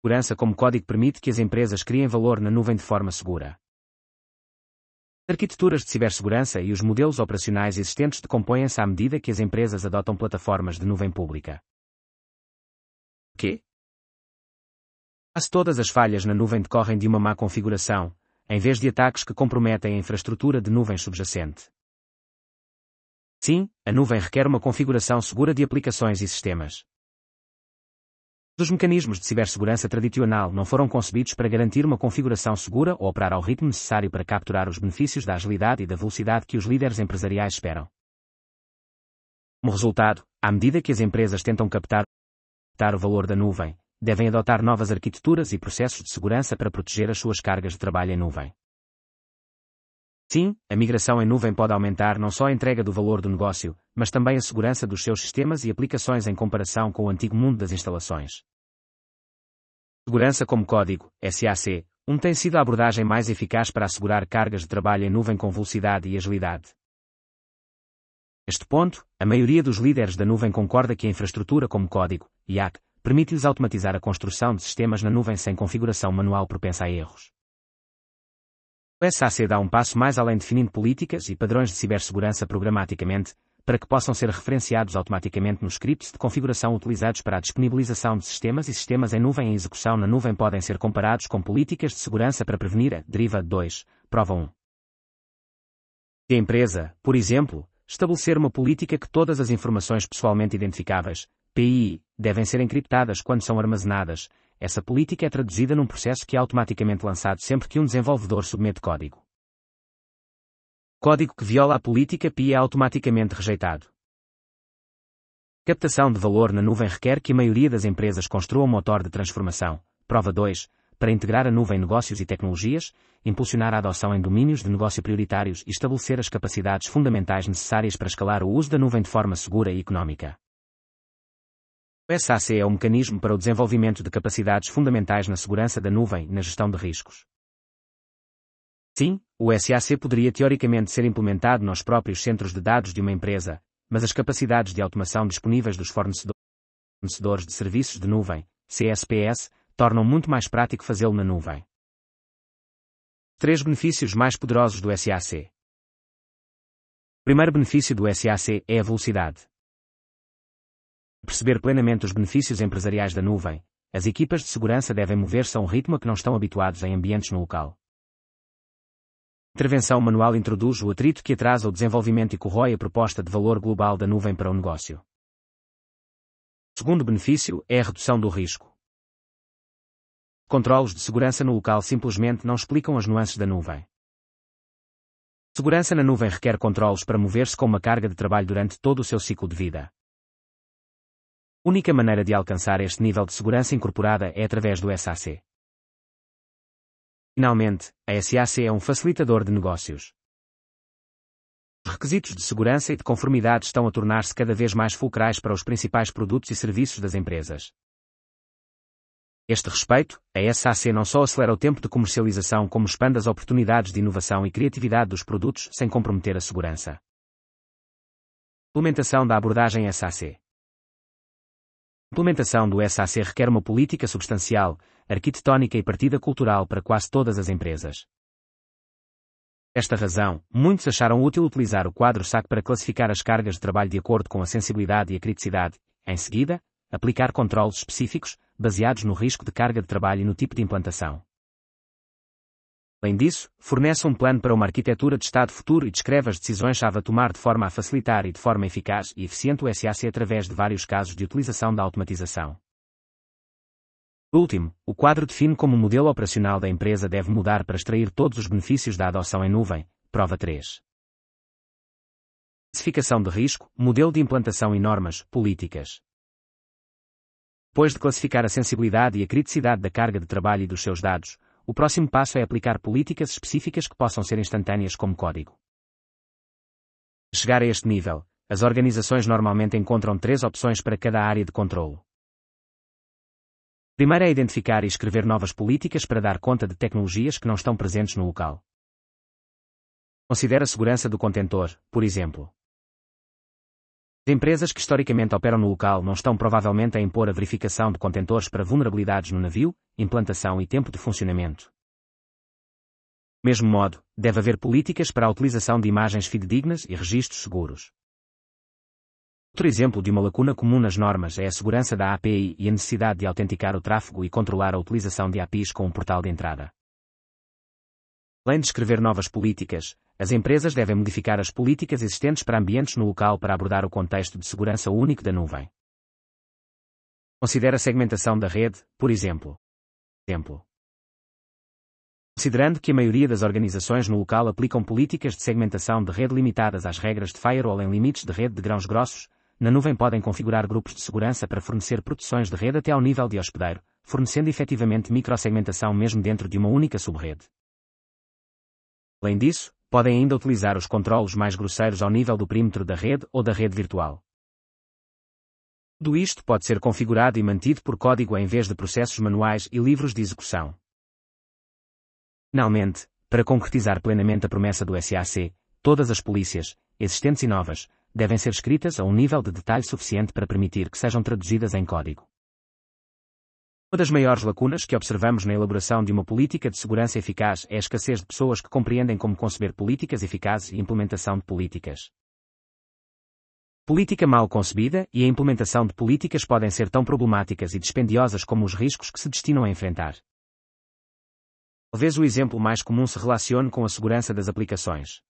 Segurança como código permite que as empresas criem valor na nuvem de forma segura. Arquiteturas de cibersegurança e os modelos operacionais existentes decompõem-se à medida que as empresas adotam plataformas de nuvem pública. Que? Quase todas as falhas na nuvem decorrem de uma má configuração, em vez de ataques que comprometem a infraestrutura de nuvem subjacente. Sim, a nuvem requer uma configuração segura de aplicações e sistemas. Os mecanismos de cibersegurança tradicional não foram concebidos para garantir uma configuração segura ou operar ao ritmo necessário para capturar os benefícios da agilidade e da velocidade que os líderes empresariais esperam. Como resultado, à medida que as empresas tentam captar o valor da nuvem, devem adotar novas arquiteturas e processos de segurança para proteger as suas cargas de trabalho em nuvem. Sim, a migração em nuvem pode aumentar não só a entrega do valor do negócio, mas também a segurança dos seus sistemas e aplicações em comparação com o antigo mundo das instalações. Segurança como código, SAC, um tem sido a abordagem mais eficaz para assegurar cargas de trabalho em nuvem com velocidade e agilidade. Neste ponto, a maioria dos líderes da nuvem concorda que a infraestrutura como código, IAC, permite-lhes automatizar a construção de sistemas na nuvem sem configuração manual propensa a erros. O SAC dá um passo mais além definindo políticas e padrões de cibersegurança programaticamente, para que possam ser referenciados automaticamente nos scripts de configuração utilizados para a disponibilização de sistemas e sistemas em nuvem em execução na nuvem podem ser comparados com políticas de segurança para prevenir a deriva 2, prova 1. Se a empresa, por exemplo, estabelecer uma política que todas as informações pessoalmente identificáveis, PI, devem ser encriptadas quando são armazenadas, essa política é traduzida num processo que é automaticamente lançado sempre que um desenvolvedor submete código. Código que viola a política PI é automaticamente rejeitado. Captação de valor na nuvem requer que a maioria das empresas construa um motor de transformação, prova 2, para integrar a nuvem em negócios e tecnologias, impulsionar a adoção em domínios de negócio prioritários e estabelecer as capacidades fundamentais necessárias para escalar o uso da nuvem de forma segura e económica. O SAC é o mecanismo para o desenvolvimento de capacidades fundamentais na segurança da nuvem e na gestão de riscos. Sim, o SAC poderia teoricamente ser implementado nos próprios centros de dados de uma empresa, mas as capacidades de automação disponíveis dos fornecedores de serviços de nuvem, CSPS, tornam muito mais prático fazê-lo na nuvem. Três benefícios mais poderosos do SAC. O primeiro benefício do SAC é a velocidade perceber plenamente os benefícios empresariais da nuvem, as equipas de segurança devem mover-se a um ritmo a que não estão habituados em ambientes no local. Intervenção manual introduz o atrito que atrasa o desenvolvimento e corrói a proposta de valor global da nuvem para o negócio. Segundo benefício é a redução do risco. Controlos de segurança no local simplesmente não explicam as nuances da nuvem. Segurança na nuvem requer controlos para mover-se com uma carga de trabalho durante todo o seu ciclo de vida. Única maneira de alcançar este nível de segurança incorporada é através do SAC. Finalmente, a SAC é um facilitador de negócios. Os requisitos de segurança e de conformidade estão a tornar-se cada vez mais fulcrais para os principais produtos e serviços das empresas. Este respeito, a SAC não só acelera o tempo de comercialização como expande as oportunidades de inovação e criatividade dos produtos sem comprometer a segurança. Implementação da abordagem SAC implementação do SAC requer uma política substancial, arquitetónica e partida cultural para quase todas as empresas. Esta razão, muitos acharam útil utilizar o quadro SAC para classificar as cargas de trabalho de acordo com a sensibilidade e a criticidade, em seguida, aplicar controles específicos, baseados no risco de carga de trabalho e no tipo de implantação. Além disso, fornece um plano para uma arquitetura de Estado futuro e descreve as decisões-chave a tomar de forma a facilitar e de forma eficaz e eficiente o SAC através de vários casos de utilização da automatização. Último, o quadro define como o modelo operacional da empresa deve mudar para extrair todos os benefícios da adoção em nuvem, prova 3. Classificação de risco, modelo de implantação e normas, políticas. Depois de classificar a sensibilidade e a criticidade da carga de trabalho e dos seus dados, o próximo passo é aplicar políticas específicas que possam ser instantâneas como código. Chegar a este nível, as organizações normalmente encontram três opções para cada área de controlo. Primeiro é identificar e escrever novas políticas para dar conta de tecnologias que não estão presentes no local. Considere a segurança do contentor, por exemplo. Empresas que historicamente operam no local não estão provavelmente a impor a verificação de contentores para vulnerabilidades no navio, implantação e tempo de funcionamento. Mesmo modo, deve haver políticas para a utilização de imagens fidedignas e registros seguros. Outro exemplo de uma lacuna comum nas normas é a segurança da API e a necessidade de autenticar o tráfego e controlar a utilização de APIs com um portal de entrada. Além de escrever novas políticas, as empresas devem modificar as políticas existentes para ambientes no local para abordar o contexto de segurança único da nuvem. Considere a segmentação da rede, por exemplo. Exemplo. Considerando que a maioria das organizações no local aplicam políticas de segmentação de rede limitadas às regras de firewall em limites de rede de grãos grossos, na nuvem podem configurar grupos de segurança para fornecer proteções de rede até ao nível de hospedeiro, fornecendo efetivamente microsegmentação mesmo dentro de uma única subrede. Além disso, podem ainda utilizar os controlos mais grosseiros ao nível do perímetro da rede ou da rede virtual. Tudo isto pode ser configurado e mantido por código em vez de processos manuais e livros de execução. Finalmente, para concretizar plenamente a promessa do SAC, todas as polícias, existentes e novas, devem ser escritas a um nível de detalhe suficiente para permitir que sejam traduzidas em código. Uma das maiores lacunas que observamos na elaboração de uma política de segurança eficaz é a escassez de pessoas que compreendem como conceber políticas eficazes e implementação de políticas. Política mal concebida e a implementação de políticas podem ser tão problemáticas e dispendiosas como os riscos que se destinam a enfrentar. Talvez o exemplo mais comum se relacione com a segurança das aplicações.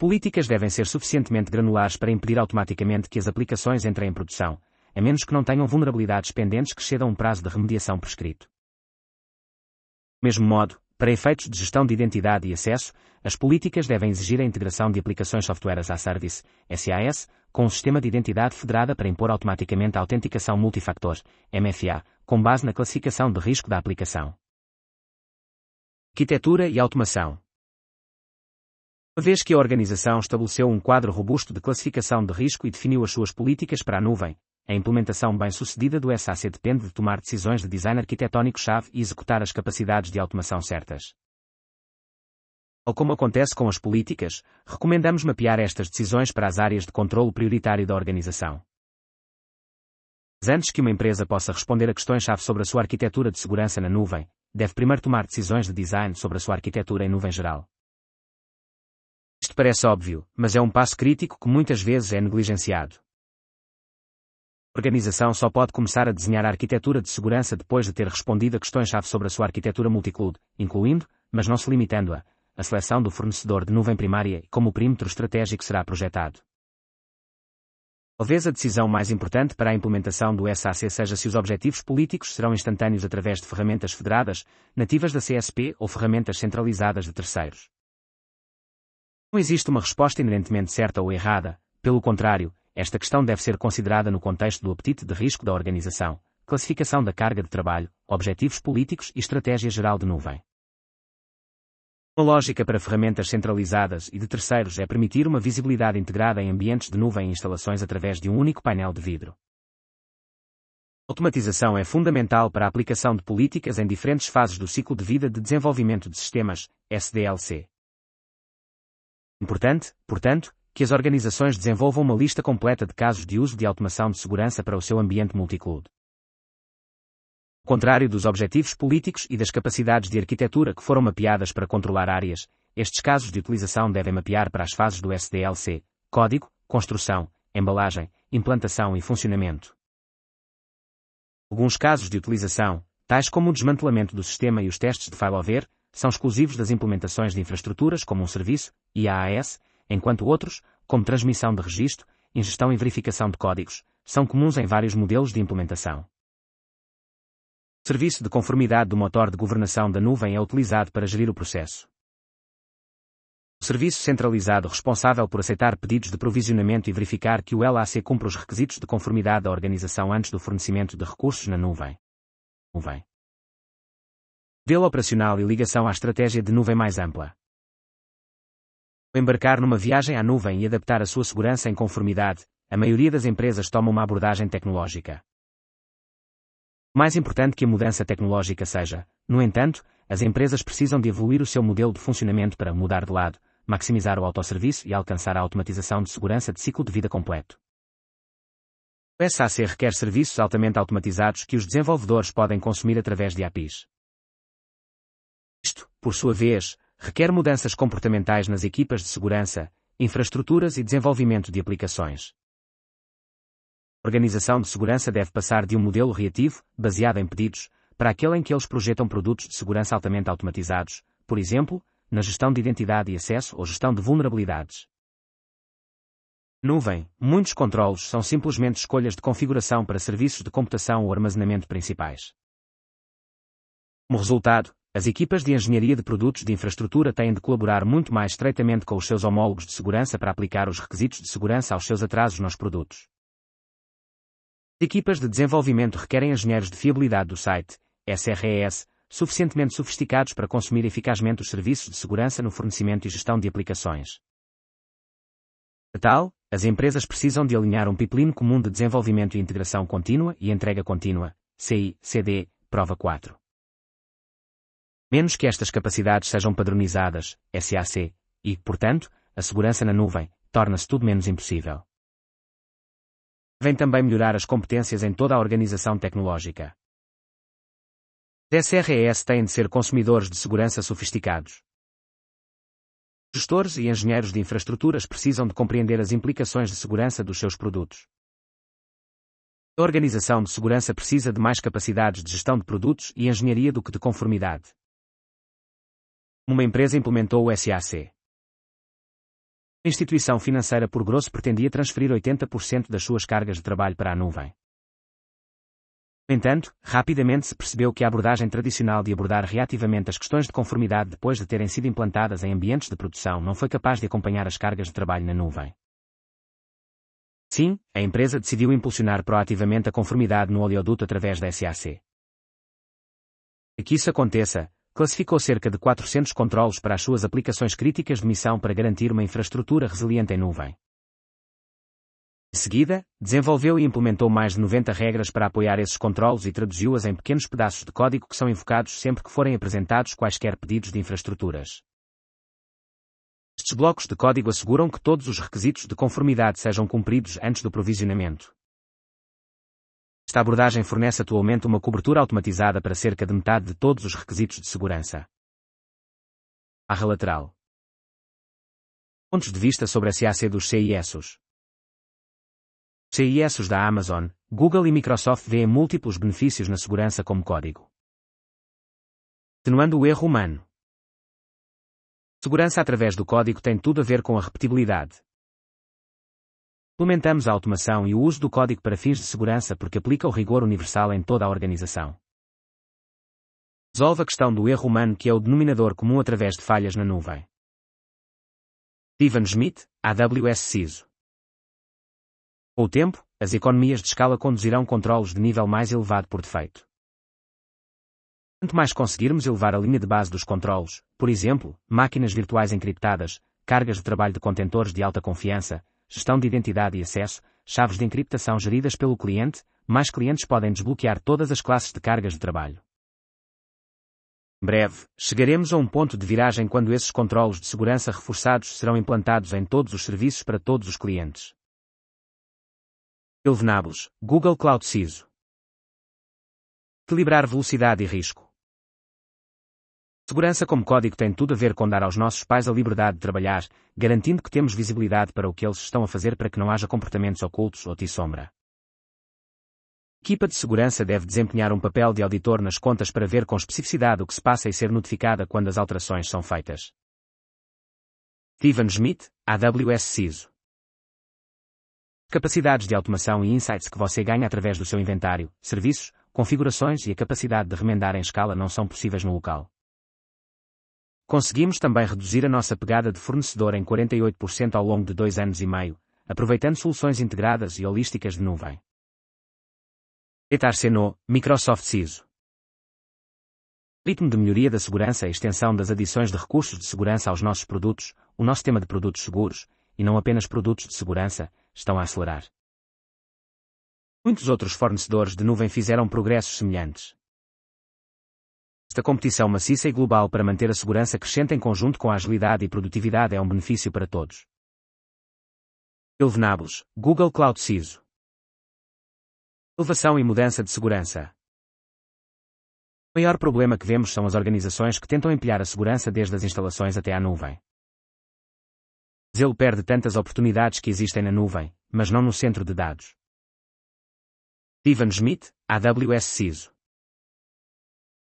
Políticas devem ser suficientemente granulares para impedir automaticamente que as aplicações entrem em produção, a menos que não tenham vulnerabilidades pendentes que cedam um prazo de remediação prescrito. Do mesmo modo, para efeitos de gestão de identidade e acesso, as políticas devem exigir a integração de aplicações Software as a Service, SAS, com um sistema de identidade federada para impor automaticamente a autenticação multifactor, MFA, com base na classificação de risco da aplicação. Arquitetura e automação. Uma vez que a organização estabeleceu um quadro robusto de classificação de risco e definiu as suas políticas para a nuvem, a implementação bem-sucedida do SAC depende de tomar decisões de design arquitetónico-chave e executar as capacidades de automação certas. Ou como acontece com as políticas, recomendamos mapear estas decisões para as áreas de controle prioritário da organização. Antes que uma empresa possa responder a questões-chave sobre a sua arquitetura de segurança na nuvem, deve primeiro tomar decisões de design sobre a sua arquitetura em nuvem geral. Isto parece óbvio, mas é um passo crítico que muitas vezes é negligenciado organização só pode começar a desenhar a arquitetura de segurança depois de ter respondido a questões-chave sobre a sua arquitetura multicloud, incluindo, mas não se limitando a, a seleção do fornecedor de nuvem primária e como o perímetro estratégico será projetado. Talvez a decisão mais importante para a implementação do SAC seja se os objetivos políticos serão instantâneos através de ferramentas federadas, nativas da CSP ou ferramentas centralizadas de terceiros. Não existe uma resposta inerentemente certa ou errada, pelo contrário, esta questão deve ser considerada no contexto do apetite de risco da organização, classificação da carga de trabalho, objetivos políticos e estratégia geral de nuvem. Uma lógica para ferramentas centralizadas e de terceiros é permitir uma visibilidade integrada em ambientes de nuvem e instalações através de um único painel de vidro. Automatização é fundamental para a aplicação de políticas em diferentes fases do ciclo de vida de desenvolvimento de sistemas, SDLC. Importante, portanto, que as organizações desenvolvam uma lista completa de casos de uso de automação de segurança para o seu ambiente multicloud. Contrário dos objetivos políticos e das capacidades de arquitetura que foram mapeadas para controlar áreas, estes casos de utilização devem mapear para as fases do SDLC, código, construção, embalagem, implantação e funcionamento. Alguns casos de utilização, tais como o desmantelamento do sistema e os testes de failover, são exclusivos das implementações de infraestruturas como um serviço, IaaS, enquanto outros, como transmissão de registro, ingestão e verificação de códigos, são comuns em vários modelos de implementação. Serviço de conformidade do motor de governação da nuvem é utilizado para gerir o processo. O serviço centralizado responsável por aceitar pedidos de provisionamento e verificar que o LAC cumpre os requisitos de conformidade da organização antes do fornecimento de recursos na nuvem. Nuvem. Modelo operacional e ligação à estratégia de nuvem mais ampla. Embarcar numa viagem à nuvem e adaptar a sua segurança em conformidade, a maioria das empresas toma uma abordagem tecnológica. Mais importante que a mudança tecnológica seja, no entanto, as empresas precisam de evoluir o seu modelo de funcionamento para mudar de lado, maximizar o autosserviço e alcançar a automatização de segurança de ciclo de vida completo. O SAC requer serviços altamente automatizados que os desenvolvedores podem consumir através de APIs. Isto, por sua vez, requer mudanças comportamentais nas equipas de segurança, infraestruturas e desenvolvimento de aplicações. Organização de segurança deve passar de um modelo reativo, baseado em pedidos, para aquele em que eles projetam produtos de segurança altamente automatizados, por exemplo, na gestão de identidade e acesso ou gestão de vulnerabilidades. Nuvem. Muitos controlos são simplesmente escolhas de configuração para serviços de computação ou armazenamento principais. Como resultado, as equipas de engenharia de produtos de infraestrutura têm de colaborar muito mais estreitamente com os seus homólogos de segurança para aplicar os requisitos de segurança aos seus atrasos nos produtos. Equipas de desenvolvimento requerem engenheiros de fiabilidade do site, SRES, suficientemente sofisticados para consumir eficazmente os serviços de segurança no fornecimento e gestão de aplicações. A tal, as empresas precisam de alinhar um pipeline comum de desenvolvimento e integração contínua e entrega contínua, CI, CD, prova 4. Menos que estas capacidades sejam padronizadas, SAC, e, portanto, a segurança na nuvem, torna-se tudo menos impossível. Vem também melhorar as competências em toda a organização tecnológica. SRES têm de ser consumidores de segurança sofisticados. Gestores e engenheiros de infraestruturas precisam de compreender as implicações de segurança dos seus produtos. A organização de segurança precisa de mais capacidades de gestão de produtos e engenharia do que de conformidade uma empresa implementou o SAC. A instituição financeira por grosso pretendia transferir 80% das suas cargas de trabalho para a nuvem. No entanto, rapidamente se percebeu que a abordagem tradicional de abordar reativamente as questões de conformidade depois de terem sido implantadas em ambientes de produção não foi capaz de acompanhar as cargas de trabalho na nuvem. Sim, a empresa decidiu impulsionar proativamente a conformidade no oleoduto através da SAC. E que isso aconteça, classificou cerca de 400 controlos para as suas aplicações críticas de missão para garantir uma infraestrutura resiliente em nuvem. Em seguida, desenvolveu e implementou mais de 90 regras para apoiar esses controlos e traduziu-as em pequenos pedaços de código que são invocados sempre que forem apresentados quaisquer pedidos de infraestruturas. Estes blocos de código asseguram que todos os requisitos de conformidade sejam cumpridos antes do provisionamento. Esta abordagem fornece atualmente uma cobertura automatizada para cerca de metade de todos os requisitos de segurança. Barra lateral. Pontos de vista sobre a SAC dos CISOs. CISOs da Amazon, Google e Microsoft veem múltiplos benefícios na segurança como código. Atenuando o erro humano. Segurança através do código tem tudo a ver com a repetibilidade, Implementamos a automação e o uso do código para fins de segurança porque aplica o rigor universal em toda a organização. Resolve a questão do erro humano que é o denominador comum através de falhas na nuvem. Steven Schmidt, AWS CISO. Com o tempo, as economias de escala conduzirão controlos de nível mais elevado por defeito. Quanto mais conseguirmos elevar a linha de base dos controlos, por exemplo, máquinas virtuais encriptadas, cargas de trabalho de contentores de alta confiança, gestão de identidade e acesso, chaves de encriptação geridas pelo cliente, mais clientes podem desbloquear todas as classes de cargas de trabalho. Breve, chegaremos a um ponto de viragem quando esses controlos de segurança reforçados serão implantados em todos os serviços para todos os clientes. Elvenables, Google Cloud CISO. Equilibrar velocidade e risco. Segurança como código tem tudo a ver com dar aos nossos pais a liberdade de trabalhar, garantindo que temos visibilidade para o que eles estão a fazer para que não haja comportamentos ocultos ou sombra. A equipa de segurança deve desempenhar um papel de auditor nas contas para ver com especificidade o que se passa e ser notificada quando as alterações são feitas. Steven Schmidt, AWS CISO. Capacidades de automação e insights que você ganha através do seu inventário, serviços, configurações e a capacidade de remendar em escala não são possíveis no local. Conseguimos também reduzir a nossa pegada de fornecedor em 48% ao longo de dois anos e meio, aproveitando soluções integradas e holísticas de nuvem. Etarceno, Microsoft CISO. Ritmo de melhoria da segurança e extensão das adições de recursos de segurança aos nossos produtos, o nosso tema de produtos seguros, e não apenas produtos de segurança, estão a acelerar. Muitos outros fornecedores de nuvem fizeram progressos semelhantes. Esta competição maciça e global para manter a segurança crescente em conjunto com a agilidade e produtividade é um benefício para todos. Elevenables, Google Cloud CISO. Elevação e mudança de segurança. O maior problema que vemos são as organizações que tentam empilhar a segurança desde as instalações até à nuvem. Ele perde tantas oportunidades que existem na nuvem, mas não no centro de dados. Steven Schmidt, AWS CISO.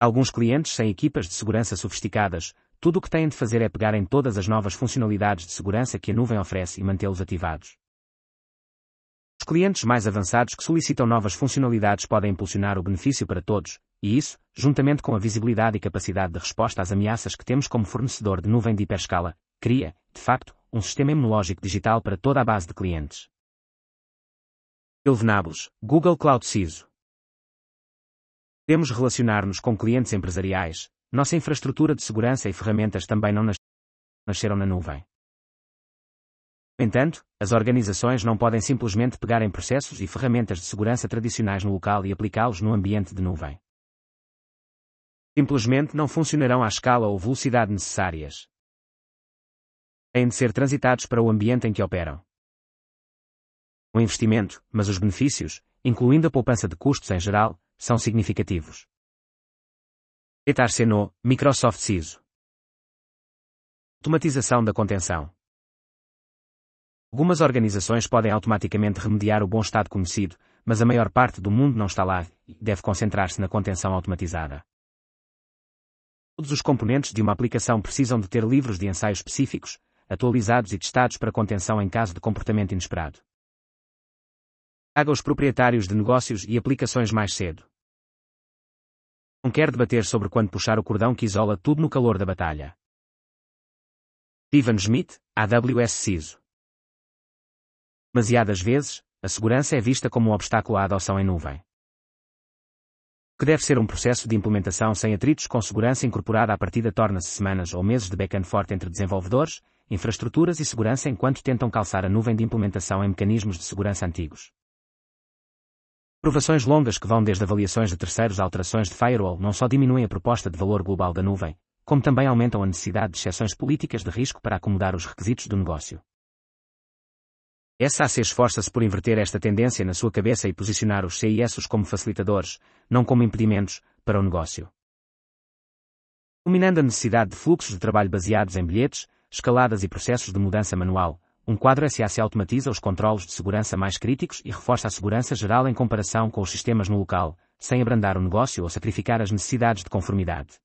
Alguns clientes sem equipas de segurança sofisticadas, tudo o que têm de fazer é pegar em todas as novas funcionalidades de segurança que a nuvem oferece e mantê-los ativados. Os clientes mais avançados que solicitam novas funcionalidades podem impulsionar o benefício para todos, e isso, juntamente com a visibilidade e capacidade de resposta às ameaças que temos como fornecedor de nuvem de hiperscala, cria, de facto, um sistema imunológico digital para toda a base de clientes. Elevenables, Google Cloud CISO. Temos relacionar-nos com clientes empresariais, nossa infraestrutura de segurança e ferramentas também não nasceram na nuvem. No entanto, as organizações não podem simplesmente pegar em processos e ferramentas de segurança tradicionais no local e aplicá-los no ambiente de nuvem. Simplesmente não funcionarão à escala ou velocidade necessárias. Têm de ser transitados para o ambiente em que operam. O investimento, mas os benefícios, incluindo a poupança de custos em geral, são significativos. Etarceno, Microsoft CISO. Automatização da contenção. Algumas organizações podem automaticamente remediar o bom estado conhecido, mas a maior parte do mundo não está lá e deve concentrar-se na contenção automatizada. Todos os componentes de uma aplicação precisam de ter livros de ensaios específicos, atualizados e testados para contenção em caso de comportamento inesperado. Haga os proprietários de negócios e aplicações mais cedo. Não quer debater sobre quando puxar o cordão que isola tudo no calor da batalha. Steven Schmidt, AWS CISO. Demasiadas vezes, a segurança é vista como um obstáculo à adoção em nuvem. Que deve ser um processo de implementação sem atritos com segurança incorporada à partida torna-se semanas ou meses de back and forth entre desenvolvedores, infraestruturas e segurança enquanto tentam calçar a nuvem de implementação em mecanismos de segurança antigos. Provações longas que vão desde avaliações de terceiros a alterações de firewall não só diminuem a proposta de valor global da nuvem, como também aumentam a necessidade de exceções políticas de risco para acomodar os requisitos do negócio. SAC esforça-se por inverter esta tendência na sua cabeça e posicionar os CISs como facilitadores, não como impedimentos, para o negócio. Dominando a necessidade de fluxos de trabalho baseados em bilhetes, escaladas e processos de mudança manual, um quadro SAC automatiza os controlos de segurança mais críticos e reforça a segurança geral em comparação com os sistemas no local, sem abrandar o negócio ou sacrificar as necessidades de conformidade.